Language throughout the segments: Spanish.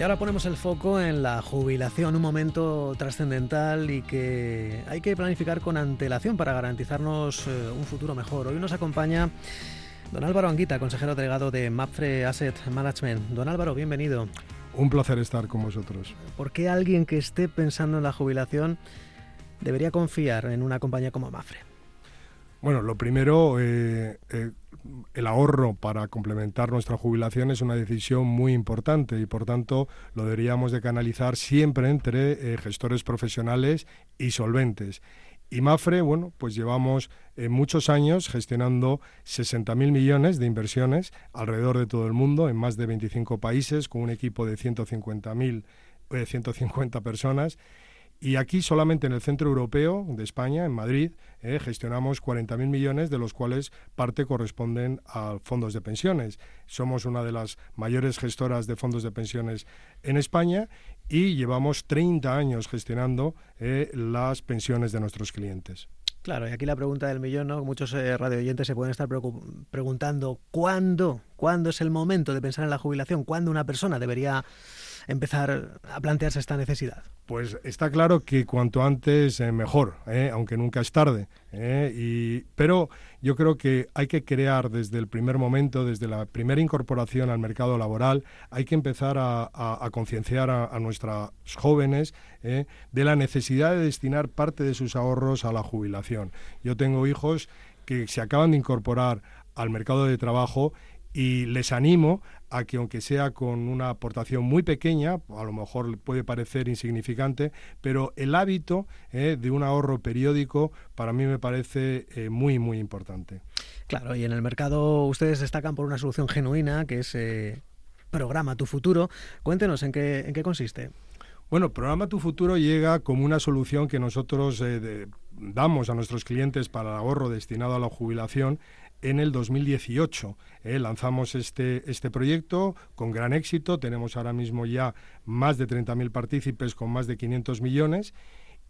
Y ahora ponemos el foco en la jubilación, un momento trascendental y que hay que planificar con antelación para garantizarnos eh, un futuro mejor. Hoy nos acompaña don Álvaro Anguita, consejero delegado de MAPFRE Asset Management. Don Álvaro, bienvenido. Un placer estar con vosotros. ¿Por qué alguien que esté pensando en la jubilación debería confiar en una compañía como MAPFRE? Bueno, lo primero, eh, eh, el ahorro para complementar nuestra jubilación es una decisión muy importante y por tanto lo deberíamos de canalizar siempre entre eh, gestores profesionales y solventes. Y Mafre, bueno, pues llevamos muchos años gestionando 60.000 millones de inversiones alrededor de todo el mundo, en más de 25 países, con un equipo de 150.000, 150 personas y aquí solamente en el centro europeo de España, en Madrid, eh, gestionamos 40.000 millones, de los cuales parte corresponden a fondos de pensiones. Somos una de las mayores gestoras de fondos de pensiones en España y llevamos 30 años gestionando eh, las pensiones de nuestros clientes. Claro, y aquí la pregunta del millón, ¿no? Muchos eh, radioyentes se pueden estar preguntando ¿cuándo? ¿Cuándo es el momento de pensar en la jubilación? ¿Cuándo una persona debería empezar a plantearse esta necesidad? Pues está claro que cuanto antes eh, mejor, eh, aunque nunca es tarde. Eh, y, pero yo creo que hay que crear desde el primer momento, desde la primera incorporación al mercado laboral, hay que empezar a, concienciar a, nuestros jóvenes de la necesidad de destinar parte de sus ahorros a la jubilación. Yo tengo hijos que se acaban de incorporar al mercado de trabajo y les animo a que aunque sea con una aportación muy pequeña, a lo mejor puede parecer insignificante, pero el hábito eh, de un ahorro periódico para mí me parece eh, muy, muy importante. Claro, y en el mercado ustedes destacan por una solución genuina que es eh, Programa Tu Futuro. Cuéntenos en qué, en qué consiste. Bueno, Programa Tu Futuro llega como una solución que nosotros damos a nuestros clientes para el ahorro destinado a la jubilación en el 2018. Eh, lanzamos este, este proyecto con gran éxito, tenemos ahora mismo ya más de 30.000 partícipes con más de 500 millones.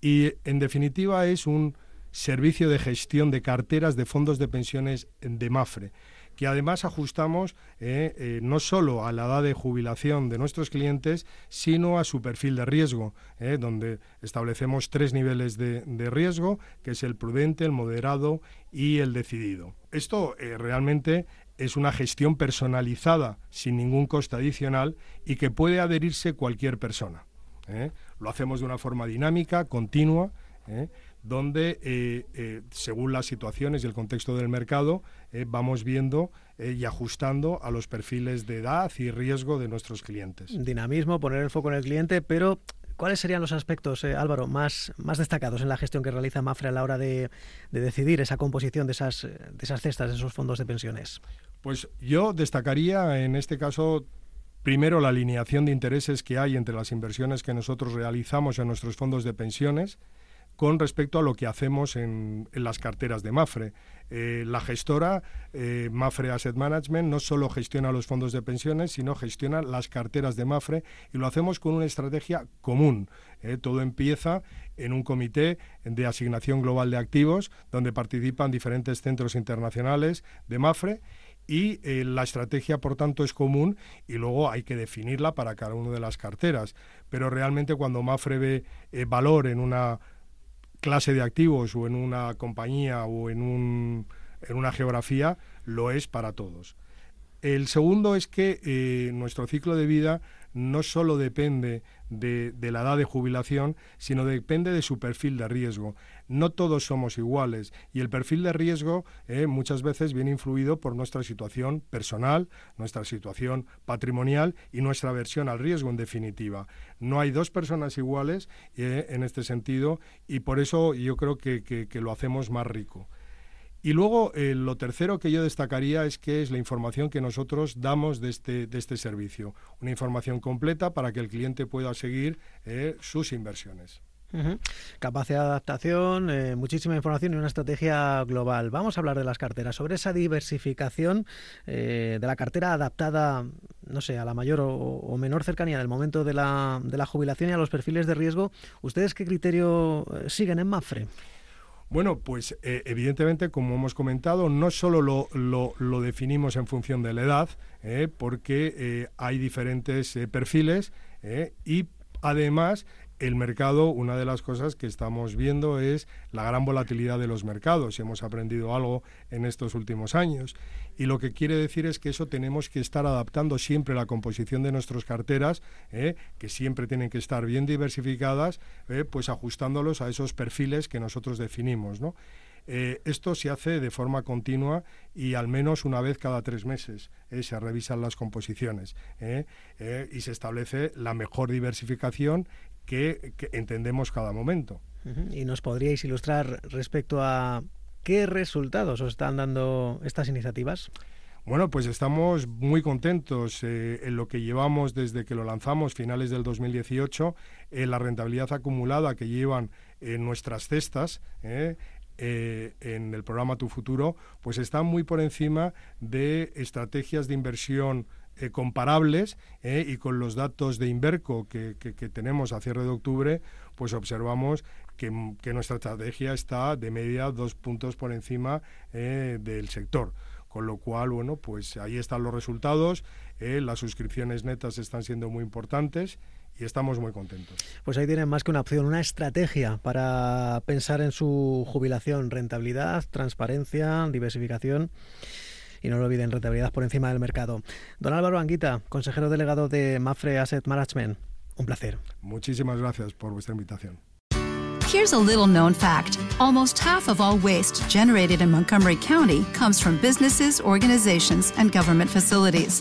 Y en definitiva es un servicio de gestión de carteras de fondos de pensiones de Mafre que además ajustamos eh, eh, no solo a la edad de jubilación de nuestros clientes, sino a su perfil de riesgo, eh, donde establecemos tres niveles de, riesgo, que es el prudente, el moderado y el decidido. Esto realmente es una gestión personalizada, sin ningún coste adicional, y que puede adherirse cualquier persona. Lo hacemos de una forma dinámica, continua, donde, eh, eh, según las situaciones y el contexto del mercado, eh, vamos viendo y ajustando a los perfiles de edad y riesgo de nuestros clientes. Dinamismo, poner el foco en el cliente, pero ¿cuáles serían los aspectos, Álvaro, más, más destacados en la gestión que realiza Mafre a la hora de, de decidir esa composición de esas, de esas cestas, de esos fondos de pensiones? Pues yo destacaría en este caso Primero, la alineación de intereses que hay entre las inversiones que nosotros realizamos en nuestros fondos de pensiones con respecto a lo que hacemos en, las carteras de Mafre. Eh, la gestora, eh, Mafre Asset Management, no solo gestiona los fondos de pensiones, sino gestiona las carteras de Mafre y lo hacemos con una estrategia común. Eh, todo empieza en un comité de asignación global de activos, donde participan diferentes centros internacionales de Mafre y la estrategia, por tanto, es común y luego hay que definirla para cada una de las carteras. Pero realmente cuando Mafre ve valor en una clase de activos o en una compañía o en, un, en una geografía, lo es para todos. El segundo es que eh, nuestro ciclo de vida no solo depende de, la edad de jubilación, sino depende de su perfil de riesgo. No todos somos iguales y el perfil de riesgo eh, muchas veces viene influido por nuestra situación personal, nuestra situación patrimonial y nuestra aversión al riesgo en definitiva. No hay dos personas iguales eh, en este sentido y por eso yo creo que lo hacemos más rico. Y luego, eh, lo tercero que yo destacaría es que es la información que nosotros damos de este, de este servicio. Una información completa para que el cliente pueda seguir eh, sus inversiones. Capacidad de adaptación, eh, muchísima información y una estrategia global. Vamos a hablar de las carteras, sobre esa diversificación de la cartera adaptada, no sé, a la mayor o, menor cercanía del momento de la, de la, jubilación y a los perfiles de riesgo. ¿Ustedes qué criterio siguen en Mafre? Bueno, pues eh, evidentemente, como hemos comentado, no solo lo, lo, definimos en función de la edad, eh, porque eh, hay diferentes perfiles y además el mercado, una de las cosas que estamos viendo es la gran volatilidad de los mercados. Hemos aprendido algo en estos últimos años. Y lo que quiere decir es que eso tenemos que estar adaptando siempre la composición de nuestras carteras, ¿eh? que siempre tienen que estar bien diversificadas, ¿eh? pues ajustándolos a esos perfiles que nosotros definimos. ¿no? Eh, esto se hace de forma continua y al menos una vez cada tres meses se revisan las composiciones y se establece la mejor diversificación que, entendemos cada momento. ¿Y nos podríais ilustrar respecto a qué resultados os están dando estas iniciativas? Bueno, pues estamos muy contentos eh, en lo que llevamos desde que lo lanzamos, finales del 2018, en la rentabilidad acumulada que llevan en nuestras cestas. Eh, en el programa Tu Futuro, pues está muy por encima de estrategias de inversión eh, comparables eh, y con los datos de Inverco que, tenemos a cierre de octubre, pues observamos que, nuestra estrategia está de media dos puntos por encima del sector. Con lo cual, bueno, pues ahí están los resultados, las suscripciones netas están siendo muy importantes y estamos muy contentos. Pues ahí tienen más que una opción, una estrategia para pensar en su jubilación, rentabilidad, transparencia, diversificación y no lo olviden, rentabilidad por encima del mercado. Don Álvaro Anguita, consejero delegado de Mafre Asset Management, un placer. Muchísimas gracias por vuestra invitación. Here's a little known fact. Almost half of all waste generated in Montgomery County comes from businesses, organizations, and government facilities.